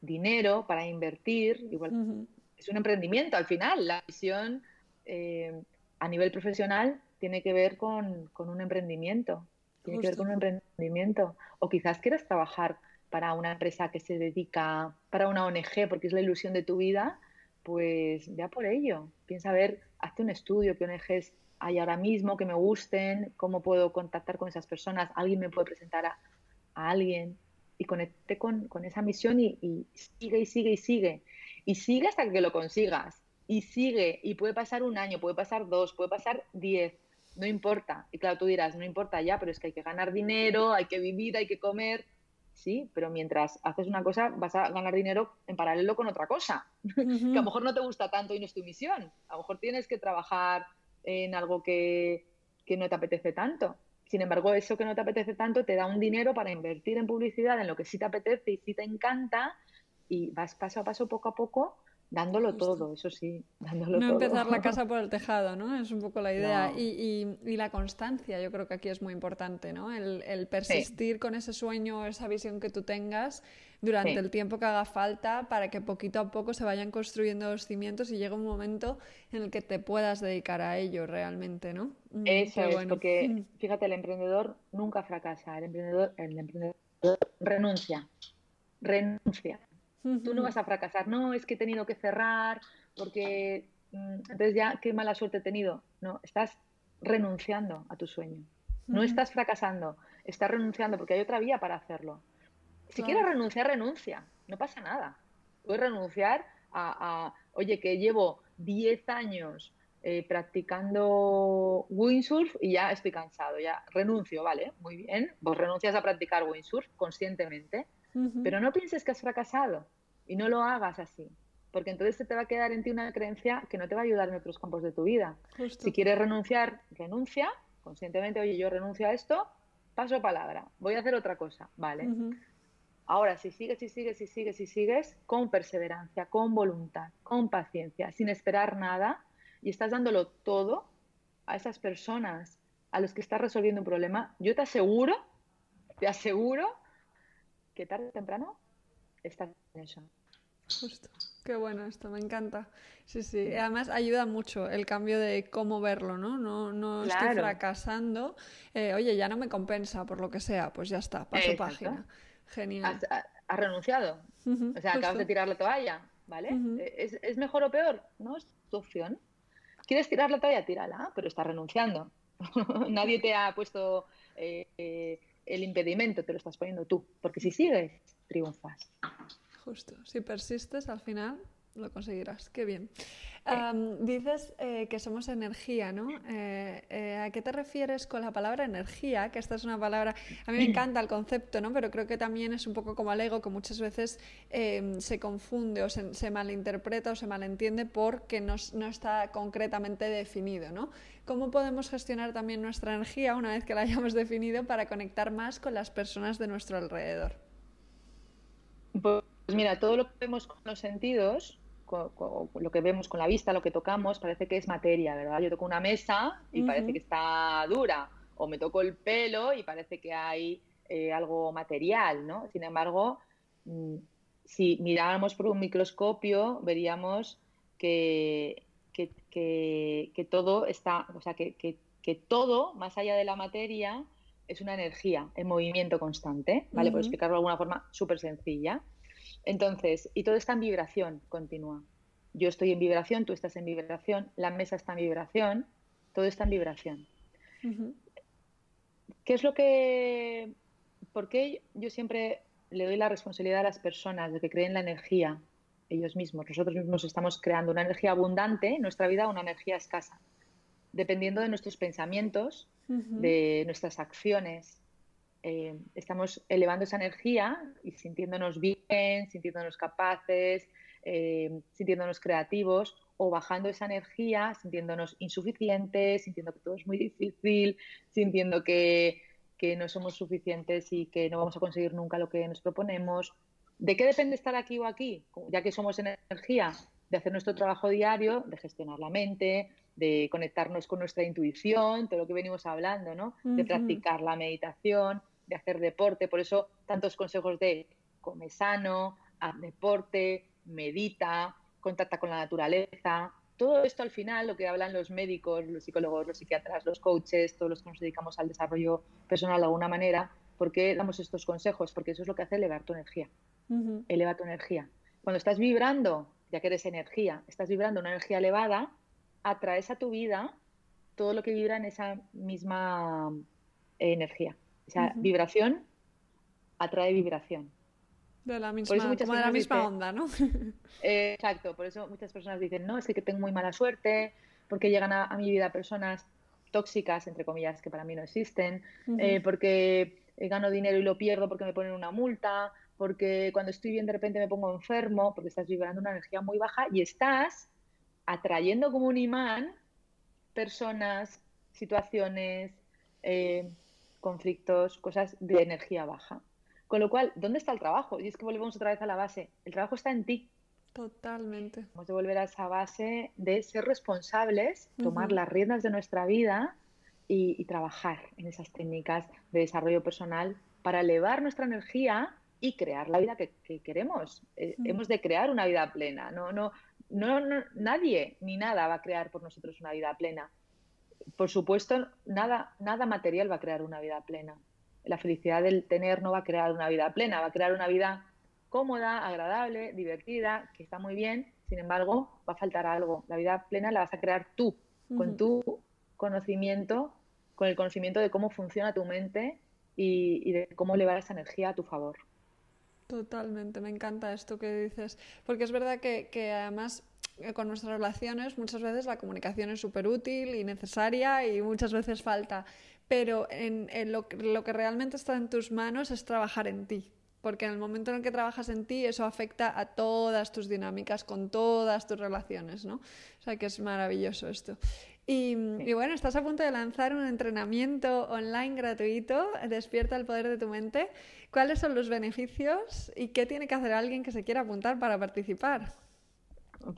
dinero para invertir. Igual es un emprendimiento al final. La misión eh, a nivel profesional tiene que ver con, un emprendimiento. Tiene que ver con un emprendimiento. O quizás quieras trabajar para una empresa que se dedica, para una ONG, porque es la ilusión de tu vida, pues ya por ello. Piensa a ver, hazte un estudio, qué ONGs hay ahora mismo que me gusten, cómo puedo contactar con esas personas, alguien me puede presentar a, alguien y conecte con, esa misión y, y, sigue y sigue y sigue. Y sigue hasta que lo consigas y sigue, y puede pasar un año, puede pasar dos, puede pasar diez, no importa. Y claro, tú dirás, no importa ya, pero es que hay que ganar dinero, hay que vivir, hay que comer. Sí, pero mientras haces una cosa, vas a ganar dinero en paralelo con otra cosa, que a lo mejor no te gusta tanto y no es tu misión. A lo mejor tienes que trabajar en algo que, que no te apetece tanto. Sin embargo, eso que no te apetece tanto te da un dinero para invertir en publicidad en lo que sí te apetece y sí te encanta y vas paso a paso, poco a poco, dándolo todo, eso sí, dándolo no empezar la casa por el tejado, ¿no? Es un poco la idea. Y, y, la constancia, yo creo que aquí es muy importante, ¿no? El, persistir con ese sueño, esa visión que tú tengas durante el tiempo que haga falta para que poquito a poco se vayan construyendo los cimientos y llegue un momento en el que te puedas dedicar a ello realmente, ¿no? Mm, eso es, porque mm. fíjate, el emprendedor nunca fracasa, el emprendedor, el emprendedor renuncia, renuncia Tú no vas a fracasar. No, es que he tenido que cerrar porque mm, entonces ya qué mala suerte he tenido. No, estás renunciando a tu sueño. No estás fracasando, estás renunciando porque hay otra vía para hacerlo. Si quieres renunciar, renuncia. No pasa nada. Puedes renunciar a, oye, que llevo 10 años eh, practicando windsurf y ya estoy cansado, ya renuncio, ¿vale? Muy bien, vos renuncias a practicar windsurf conscientemente, pero no pienses que has fracasado y no lo hagas así, porque entonces se te va a quedar en ti una creencia que no te va a ayudar en otros campos de tu vida. Si quieres renunciar, renuncia conscientemente, oye, yo renuncio a esto, paso palabra, voy a hacer otra cosa, ¿vale? Ahora, si sigues, si sigues, si sigues, si sigues, con perseverancia, con voluntad, con paciencia, sin esperar nada, y estás dándolo todo a esas personas a los que estás resolviendo un problema, yo te aseguro, te aseguro que tarde o temprano estás en eso. Justo. Qué bueno esto, me encanta. Sí, sí. Además ayuda mucho el cambio de cómo verlo, ¿no? No, no estoy fracasando. Eh, oye, ya no me compensa por lo que sea, pues ya está, paso página. Genial. Has, renunciado. o sea, acabas de tirar la toalla, ¿vale? ¿Es, ¿Es, mejor o peor? No, es tu opción. ¿Quieres tirar la toalla? Tírala, pero estás renunciando. Nadie te ha puesto eh, eh, el impedimento, te lo estás poniendo tú. Porque si sigues, triunfas. Justo, si persistes al final lo conseguirás, qué bien. dices eh, que somos energía, ¿no? Eh, eh, ¿A qué te refieres con la palabra energía? Que esta es una palabra, a mí me encanta el concepto, ¿no? Pero creo que también es un poco como el ego, que muchas veces em, se confunde o se, malinterpreta o se malentiende porque no, no, está concretamente definido, ¿no? ¿Cómo podemos gestionar también nuestra energía una vez que la hayamos definido para conectar más con las personas de nuestro alrededor? Pues mira, todo lo que vemos con los sentidos, lo que vemos con la vista, lo que tocamos, parece que es materia, ¿verdad? Yo toco una mesa y parece que está dura, o me toco el pelo y parece que hay eh, algo material, ¿no? Sin embargo, mm, si miráramos por un microscopio, veríamos que, que, todo está, o sea, que, todo, más allá de la materia, es una energía en movimiento constante, ¿vale? Por explicarlo de alguna forma súper sencilla. Entonces, y todo está en vibración continua. Yo estoy en vibración, tú estás en vibración, la mesa está en vibración, todo está en vibración. ¿Qué es lo que... ¿Por qué yo siempre le doy la responsabilidad a las personas de que creen la energía ellos mismos? Nosotros mismos estamos creando una energía abundante en nuestra vida, una energía escasa, dependiendo de nuestros pensamientos, de nuestras acciones. Eh, estamos elevando esa energía y sintiéndonos bien, sintiéndonos capaces, eh, sintiéndonos creativos, o bajando esa energía, sintiéndonos insuficientes, sintiendo que todo es muy difícil, sintiendo que, que no somos suficientes y que no vamos a conseguir nunca lo que nos proponemos. ¿De qué depende estar aquí o aquí? Ya que somos energía, de hacer nuestro trabajo diario, de gestionar la mente, de conectarnos con nuestra intuición, todo lo que venimos hablando, ¿no? De practicar la meditación, de hacer deporte. Por eso tantos consejos de come sano, haz deporte, medita, contacta con la naturaleza. Todo esto al final, lo que hablan los médicos, los psicólogos, los psiquiatras, los coaches, todos los que nos dedicamos al desarrollo personal de alguna manera, ¿por qué damos estos consejos? Porque eso es lo que hace elevar tu energía. Eleva tu energía. Cuando estás vibrando, ya que eres energía, estás vibrando una energía elevada, atraes a tu vida todo lo que vibra en esa misma eh, energía. O sea, vibración atrae vibración. De la misma, como de la misma onda, ¿no? exacto, por eso muchas personas dicen, no, es que tengo muy mala suerte, porque llegan a, mi vida personas tóxicas, entre comillas, que para mí no existen, eh, porque gano dinero y lo pierdo porque me ponen una multa, porque cuando estoy bien de repente me pongo enfermo, porque estás vibrando una energía muy baja y estás atrayendo como un imán personas, situaciones, eh, conflictos, cosas de energía baja. Con lo cual, ¿dónde está el trabajo? Y es que volvemos otra vez a la base. El trabajo está en ti. Totalmente. Vamos a volver a esa base de ser responsables, tomar las riendas de nuestra vida y, trabajar en esas técnicas de desarrollo personal para elevar nuestra energía y crear la vida que, queremos. Eh, hemos de crear una vida plena. No, no, no, nadie ni nada va a crear por nosotros una vida plena. Por supuesto, nada, nada material va a crear una vida plena. La felicidad del tener no va a crear una vida plena, va a crear una vida cómoda, agradable, divertida, que está muy bien. Sin embargo, va a faltar algo. La vida plena la vas a crear tú, con tu conocimiento, con el conocimiento de cómo funciona tu mente y, y de cómo elevar esa energía a tu favor. Totalmente, me encanta esto que dices, porque es verdad que, que además eh, con nuestras relaciones muchas veces la comunicación es súper útil y necesaria y muchas veces falta, pero en, lo, lo, que realmente está en tus manos es trabajar en ti, porque en el momento en el que trabajas en ti eso afecta a todas tus dinámicas, con todas tus relaciones, ¿no? O sea que es maravilloso esto. Y, bueno, estás a punto de lanzar un entrenamiento online gratuito, Despierta el poder de tu mente. ¿Cuáles son los beneficios y qué tiene que hacer alguien que se quiera apuntar para participar?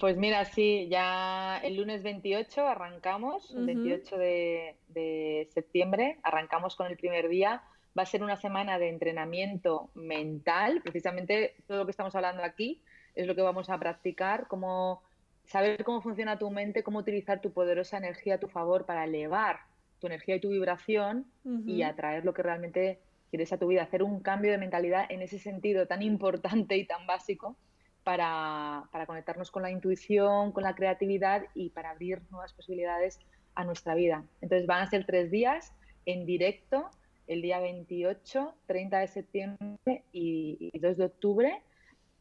Pues mira, sí, ya el lunes 28 arrancamos, el 28 de, septiembre, arrancamos con el primer día. Va a ser una semana de entrenamiento mental, precisamente todo lo que estamos hablando aquí es lo que vamos a practicar, como saber cómo funciona tu mente, cómo utilizar tu poderosa energía a tu favor para elevar tu energía y tu vibración y atraer lo que realmente quieres a tu vida, hacer un cambio de mentalidad en ese sentido tan importante y tan básico para, conectarnos con la intuición, con la creatividad y para abrir nuevas posibilidades a nuestra vida. Entonces van a ser tres días en directo, el día 28, 30 de septiembre y, y 2 de octubre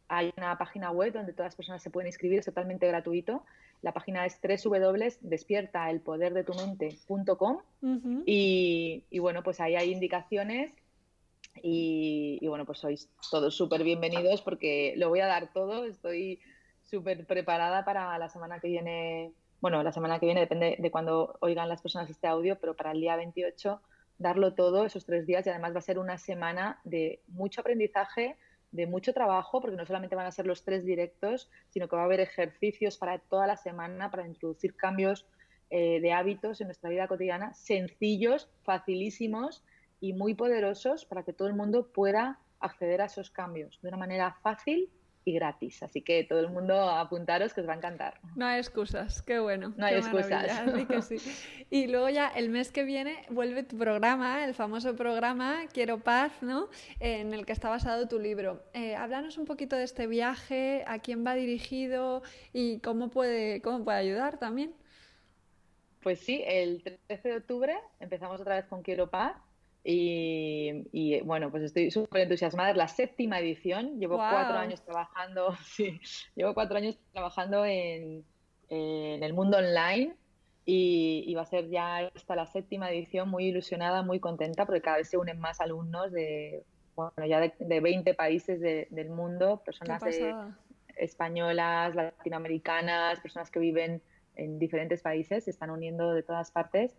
hay una página web donde todas las personas se pueden inscribir, es totalmente gratuito. La página es www.despiertaelpoderdetumente.com y, y bueno, pues ahí hay indicaciones y, bueno, pues sois todos súper bienvenidos porque lo voy a dar todo. Estoy súper preparada para la semana que viene. Bueno, la semana que viene depende de cuando oigan las personas este audio, pero para el día 28 darlo todo esos tres días y además va a ser una semana de mucho aprendizaje, de mucho trabajo, porque no solamente van a ser los tres directos, sino que va a haber ejercicios para toda la semana para introducir cambios eh, de hábitos en nuestra vida cotidiana, sencillos, facilísimos y muy poderosos para que todo el mundo pueda acceder a esos cambios de una manera fácil y gratis. Así que todo el mundo apuntaros que os va a encantar. No hay excusas, qué bueno. No hay excusas. Y luego ya el mes que viene vuelve tu programa, el famoso programa Quiero Paz, ¿no? en el que está basado tu libro. Eh, háblanos un poquito de este viaje, a quién va dirigido y cómo puede, cómo puede ayudar también. Pues sí, el 13 de octubre empezamos otra vez con Quiero Paz y, bueno, pues estoy súper entusiasmada. Es la séptima edición. Llevo cuatro años trabajando, sí, llevo cuatro años trabajando en, en el mundo online y, va a ser ya esta la séptima edición. Muy ilusionada, muy contenta porque cada vez se unen más alumnos de, bueno, ya de, de 20 países del mundo, personas españolas, latinoamericanas, personas que viven en diferentes países, se están uniendo de todas partes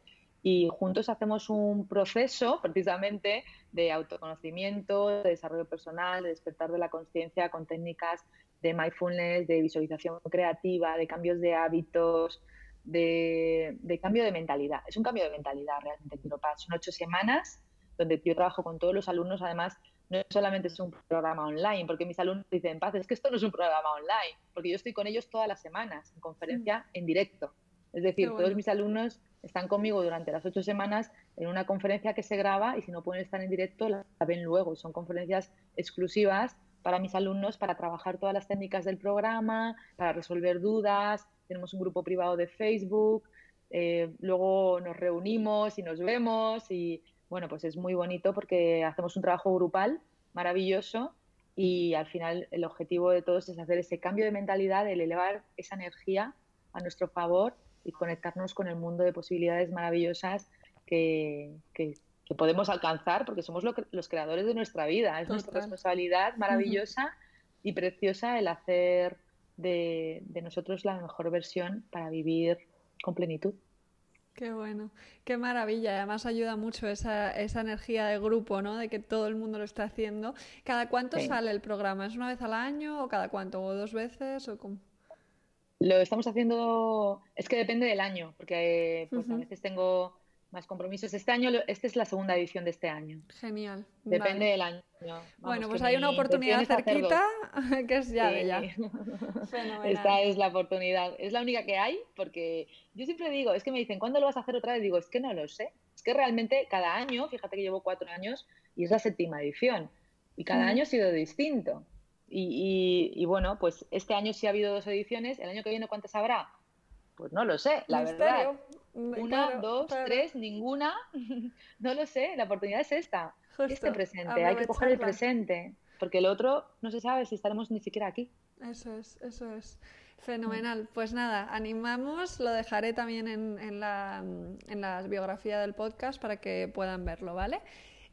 y juntos hacemos un proceso precisamente de autoconocimiento, de desarrollo personal, de despertar de la conciencia con técnicas de mindfulness, de visualización creativa, de cambios de hábitos, de, cambio de mentalidad. Es un cambio de mentalidad realmente Quiropaz. Son ocho semanas donde yo trabajo con todos los alumnos, además no solamente es un programa online, porque mis alumnos dicen, Paz, es que esto no es un programa online, porque yo estoy con ellos todas las semanas, en conferencia en directo. Es decir, todos mis alumnos están conmigo durante las ocho semanas en una conferencia que se graba y si no pueden estar en directo la ven luego. Son conferencias exclusivas para mis alumnos para trabajar todas las técnicas del programa, para resolver dudas. Tenemos un grupo privado de Facebook, eh, luego nos reunimos y nos vemos y bueno, pues es muy bonito porque hacemos un trabajo grupal maravilloso y al final el objetivo de todos es hacer ese cambio de mentalidad, el elevar esa energía a nuestro favor y conectarnos con el mundo de posibilidades maravillosas que, podemos alcanzar porque somos los creadores de nuestra vida. Es nuestra responsabilidad maravillosa y preciosa el hacer de, de nosotros la mejor versión para vivir con plenitud. Qué bueno, qué maravilla. Además ayuda mucho esa, esa, energía de grupo, ¿no? De que todo el mundo lo está haciendo. ¿Cada cuánto sale el programa? ¿Es una vez al año o cada cuánto? ¿O dos veces? O Lo estamos haciendo, es que depende del año, porque pues, a veces tengo más compromisos. Este año, esta es la segunda edición de este año. Genial. Depende del año. bueno, pues hay una oportunidad cerquita que es ya de ya. Esta es la oportunidad. Es la única que hay porque yo siempre digo, es que me dicen, ¿cuándo lo vas a hacer otra vez? Digo, es que no lo sé. Es que realmente cada año, fíjate que llevo cuatro años y es la séptima edición. Y cada año ha sido distinto. Y, y, bueno, pues este año sí ha habido dos ediciones. ¿El año que viene cuántas habrá? Pues no lo sé, la verdad. Una, dos, tres, ninguna. no lo sé, la oportunidad es esta. este presente, hay que coger el presente. Porque el otro no se sabe si estaremos ni siquiera aquí. Eso es, eso es. Fenomenal. Pues nada, animamos, lo dejaré también en, en, la, en la biografía del podcast para que puedan verlo, ¿vale?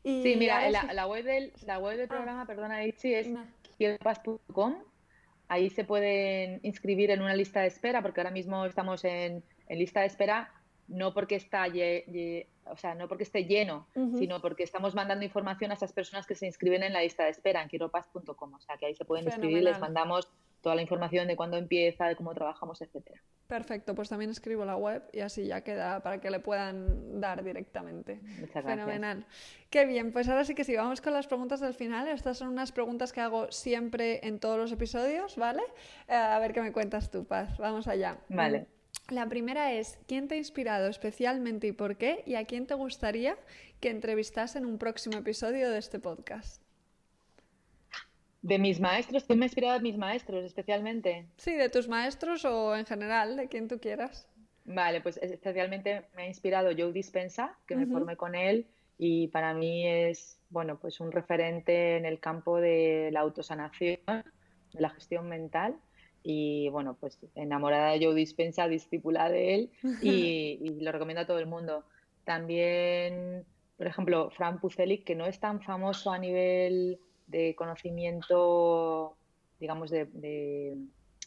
sí, mira, la, web del, la web del ah. programa, perdona, Itzi, es no. Ahí se pueden inscribir en una lista de espera, porque ahora mismo estamos en, en lista de espera no porque está o sea, no porque esté lleno, sino porque estamos mandando información a esas personas que se inscriben en la lista de espera en quiropas.com. O sea, que ahí se pueden inscribir, les mandamos toda la información de cuándo empieza, de cómo trabajamos, etcétera. Perfecto, pues también escribo la web y así ya queda para que le puedan dar directamente. Muchas Fenomenal. Qué bien, pues ahora sí que sí, vamos con las preguntas del final. Estas son unas preguntas que hago siempre en todos los episodios, ¿vale? Eh, a ver qué me cuentas tú, Paz. Vamos allá. Vale. La primera es, ¿quién te ha inspirado especialmente y por qué? ¿Y a quién te gustaría que entrevistas en un próximo episodio de este podcast? De mis maestros, ¿quién me ha inspirado a mis maestros especialmente? Sí, de tus maestros o en general, de quien tú quieras. Vale, pues especialmente me ha inspirado Joe Dispensa, que me formé con él y para mí es, bueno, pues un referente en el campo de la autosanación, de la gestión mental y bueno, pues enamorada de Joe Dispensa, discípula de él y, lo recomiendo a todo el mundo. También, por ejemplo, Fran Pucelik, que no es tan famoso a nivel de conocimiento, digamos, de,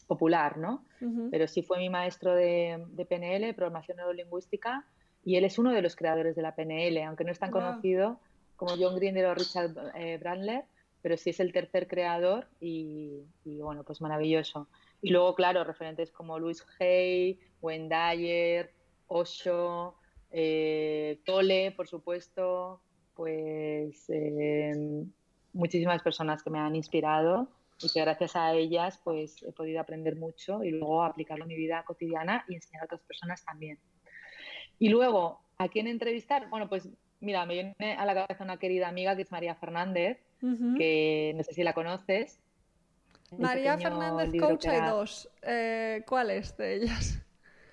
popular, ¿no? Pero sí fue mi maestro de, PNL, programación neurolingüística, y él es uno de los creadores de la PNL, aunque no es tan conocido como John Grinder o Richard eh, Brandler, pero sí es el tercer creador y, y bueno, pues maravilloso. Y luego, claro, referentes como Luis Hay, Wendayer, Osho, eh, Tole, por supuesto, pues em, muchísimas personas que me han inspirado y que gracias a ellas pues he podido aprender mucho y luego aplicarlo en mi vida cotidiana y enseñar a otras personas también. Y luego, ¿a quién entrevistar? Bueno, pues mira, me viene a la cabeza una querida amiga que es María Fernández, que no sé si la conoces, María Fernández Coach hay dos. Eh, ¿Cuáles de ellas?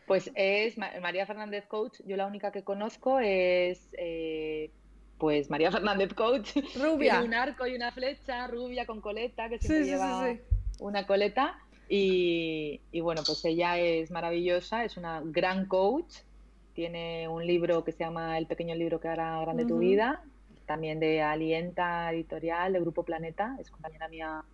Pues es María Fernández Coach. Yo la única que conozco es eh, pues María Fernández Coach. Rubia. Tiene un arco y una flecha, rubia con coleta, que siempre lleva una coleta. Y, bueno, pues ella es maravillosa, es una gran coach. Tiene un libro que se llama El pequeño libro que hará grande tu vida. También de Alienta Editorial, de Grupo Planeta. Es compañera mía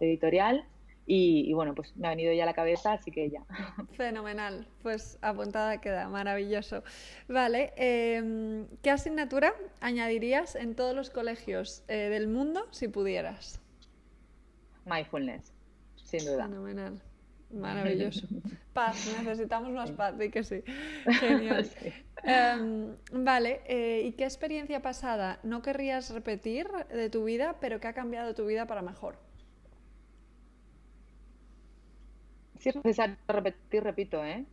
editorial. Y, bueno, pues me ha venido ya a la cabeza, así que ya. Fenomenal, pues apuntada queda, maravilloso. Vale, em, ¿qué asignatura añadirías en todos los colegios eh, del mundo si pudieras? Mindfulness, sin duda. Fenomenal, maravilloso. Paz, necesitamos más paz, di que sí. Genial. Em, vale, eh, ¿y qué experiencia pasada no querrías repetir de tu vida, pero que ha cambiado tu vida para mejor? Si es necesario repetir, repito, ¿eh?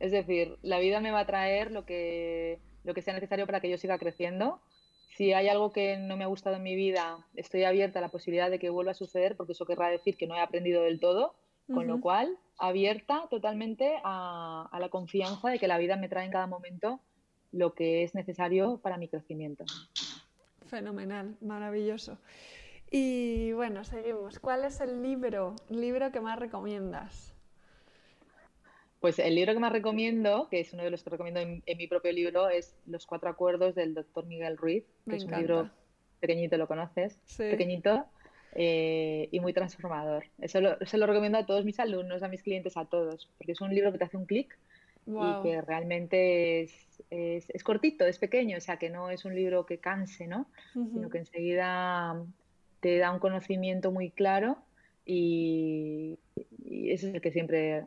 Es decir, la vida me va a traer lo que, lo que sea necesario para que yo siga creciendo. Si hay algo que no me ha gustado en mi vida, estoy abierta a la posibilidad de que vuelva a suceder, porque eso querrá decir que no he aprendido del todo, con lo cual abierta totalmente a, a la confianza de que la vida me trae en cada momento lo que es necesario para mi crecimiento. Fenomenal, maravilloso. Y bueno, seguimos. ¿Cuál es el libro, libro que más recomiendas? Pues el libro que más recomiendo, que es uno de los que recomiendo en, mi propio libro, es Los cuatro acuerdos del doctor Miguel Ruiz, que es un libro pequeñito, ¿lo conoces? Sí. Pequeñito eh, y muy transformador. Eso lo, se lo recomiendo a todos mis alumnos, a mis clientes, a todos, porque es un libro que te hace un clic y que realmente es, es, cortito, es pequeño, o sea, que no es un libro que canse, ¿no? Sino que enseguida te da un conocimiento muy claro y, y ese es el que siempre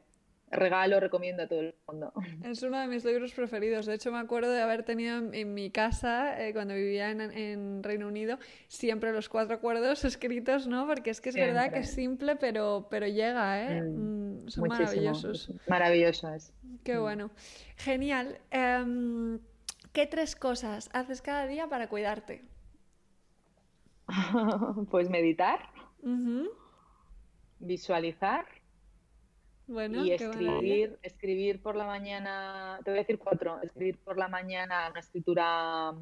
regalo, recomiendo a todo el mundo. Es uno de mis libros preferidos. De hecho, me acuerdo de haber tenido en, mi casa, eh, cuando vivía en, Reino Unido, siempre los cuatro acuerdos escritos, ¿no? Porque es que es verdad que es simple, pero, pero llega, ¿eh? Mm, mm, son maravillosos. Maravilloso es. Qué mm. bueno. Genial. Em, ¿Qué tres cosas haces cada día para cuidarte? pues meditar, visualizar y escribir, escribir por la mañana, te voy a decir cuatro, escribir por la mañana una escritura,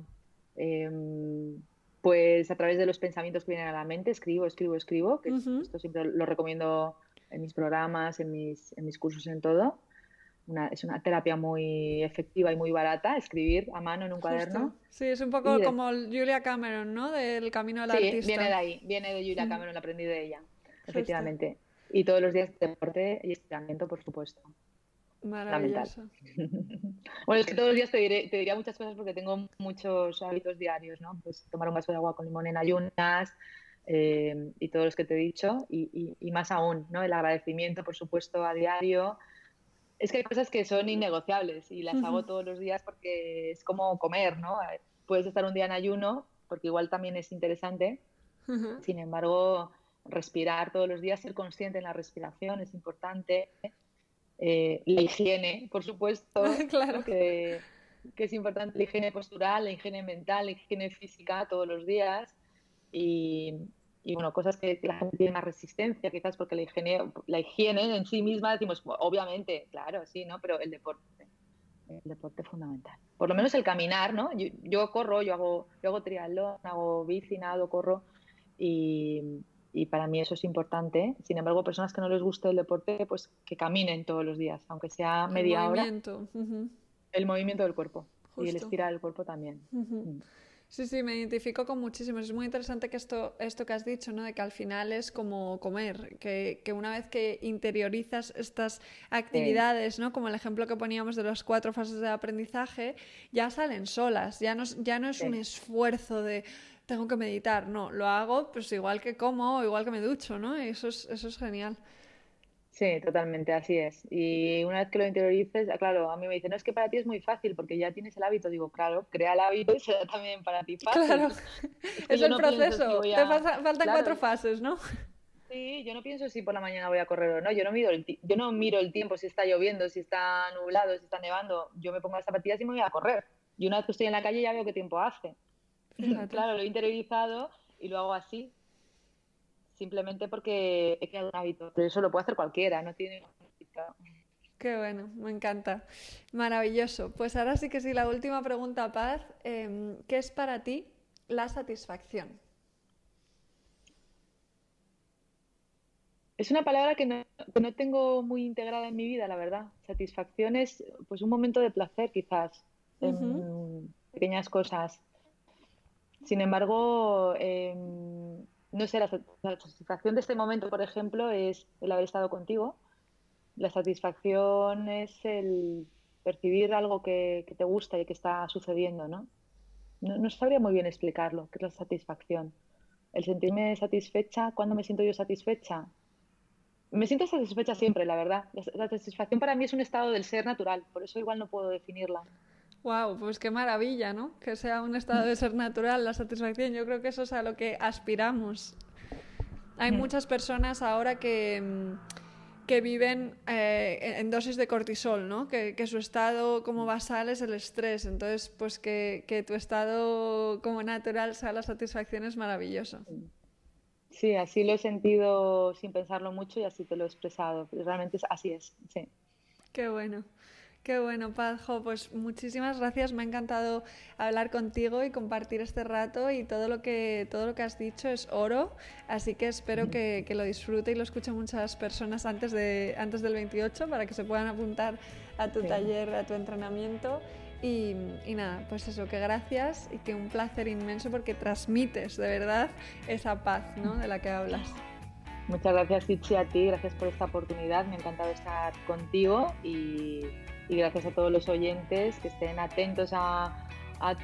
em, pues a través de los pensamientos que vienen a la mente, escribo, escribo, escribo, que esto siempre lo recomiendo en mis programas, en mis, en mis cursos, en todo. es una terapia muy efectiva y muy barata, escribir a mano en un cuaderno. Sí, es un poco como Julia Cameron, ¿no? Del camino del sí, artista. viene de ahí, viene de Julia Cameron, aprendí de ella, efectivamente. Y todos los días deporte y estiramiento, por supuesto. Maravilloso. bueno, es que todos los días te, diría muchas cosas porque tengo muchos hábitos diarios, ¿no? Pues tomar un vaso de agua con limón en ayunas eh, y todos los que te he dicho y, más aún, ¿no? El agradecimiento, por supuesto, a diario. Es que hay cosas que son innegociables y las hago todos los días porque es como comer, ¿no? Puedes estar un día en ayuno porque igual también es interesante. Sin embargo, respirar todos los días, ser consciente en la respiración es importante. Eh, la higiene, por supuesto, claro. que, es importante la higiene postural, la higiene mental, la higiene física todos los días. Y, bueno, cosas que, la gente tiene más resistencia, quizás porque la higiene, la higiene en sí misma, decimos, obviamente, claro, sí, ¿no? Pero el deporte, el deporte es fundamental. Por lo menos el caminar, ¿no? Yo, corro, yo hago, yo hago triatlón, hago bici, nado, corro y, y para mí eso es importante. Sin embargo, personas que no les guste el deporte, pues que caminen todos los días, aunque sea media hora. El movimiento del cuerpo y el estirar del cuerpo también. Mm. Sí, sí, me identifico con muchísimo. Es muy interesante que esto, esto que has dicho, ¿no? De que al final es como comer, que, que una vez que interiorizas estas actividades, ¿no? Como el ejemplo que poníamos de las cuatro fases de aprendizaje, ya salen solas, ya no, ya no es un esfuerzo de tengo que meditar, no, lo hago pues igual que como igual que me ducho, ¿no? Y eso es, eso es genial. Sí, totalmente, así es. Y una vez que lo interiorices, ah, claro, a mí me dicen, no, es que para ti es muy fácil porque ya tienes el hábito. Digo, claro, crea el hábito y será también para ti fácil. Claro, es, el proceso. Te faltan cuatro fases, ¿no? Sí, yo no pienso si por la mañana voy a correr o no. Yo no, miro el yo no miro el tiempo, si está lloviendo, si está nublado, si está nevando. Yo me pongo las zapatillas y me voy a correr. Y una vez que estoy en la calle ya veo qué tiempo hace. Claro, lo he interiorizado y lo hago así. Simplemente porque he creado un hábito. Pero eso lo puede hacer cualquiera, no tiene. Qué bueno, me encanta. Maravilloso. Pues ahora sí que sí, la última pregunta, Paz. Em, ¿Qué es para ti la satisfacción? Es una palabra que no, tengo muy integrada en mi vida, la verdad. Satisfacción es pues un momento de placer, quizás, en pequeñas cosas. Sin embargo, em, no sé, la, satisfacción de este momento, por ejemplo, es el haber estado contigo. La satisfacción es el percibir algo que, te gusta y que está sucediendo, ¿no? ¿no? sabría muy bien explicarlo, qué es la satisfacción. El sentirme satisfecha, ¿cuándo me siento yo satisfecha? Me siento satisfecha siempre, la verdad. la satisfacción para mí es un estado del ser natural, por eso igual no puedo definirla. Wow, pues qué maravilla, ¿no? Que sea un estado de ser natural, la satisfacción. Yo creo que eso es a lo que aspiramos. Hay muchas personas ahora que, mm, que viven eh, en dosis de cortisol, ¿no? Que, su estado como basal es el estrés. Entonces, pues que, que tu estado como natural sea la satisfacción es maravilloso. Sí, así lo he sentido sin pensarlo mucho y así te lo he expresado. Realmente así es, sí. Qué bueno. Qué bueno, Pazjo. Pues muchísimas gracias. Me ha encantado hablar contigo y compartir este rato y todo lo que, todo lo que has dicho es oro. Así que espero que, lo disfrute y lo escuchen muchas personas antes, de, antes del 28 para que se puedan apuntar a tu taller, a tu entrenamiento. Y, nada, pues eso, que gracias y que un placer inmenso porque transmites de verdad esa paz ¿no? de la que hablas. Muchas gracias, Ichi, a ti, gracias por esta oportunidad. Me ha encantado estar contigo y y gracias a todos los oyentes que estén atentos a,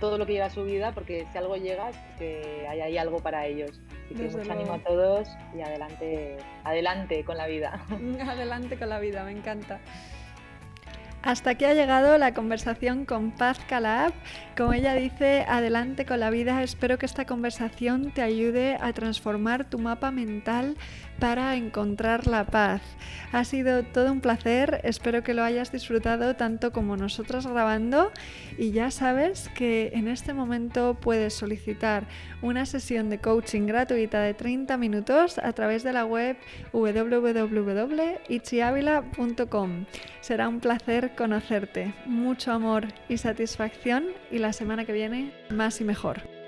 todo lo que lleva su vida, porque si algo llega es que hay ahí algo para ellos. Así que mucho ánimo a todos y adelante, adelante con la vida. Adelante con la vida, me encanta. Hasta aquí ha llegado la conversación con Paz Calab. Como ella dice, adelante con la vida. Espero que esta conversación te ayude a transformar tu mapa mental para encontrar la paz. Ha sido todo un placer, espero que lo hayas disfrutado tanto como nosotros grabando y ya sabes que en este momento puedes solicitar una sesión de coaching gratuita de 30 minutos a través de la web www.ichiavila.com. Será un placer conocerte, mucho amor y satisfacción y la semana que viene más y mejor.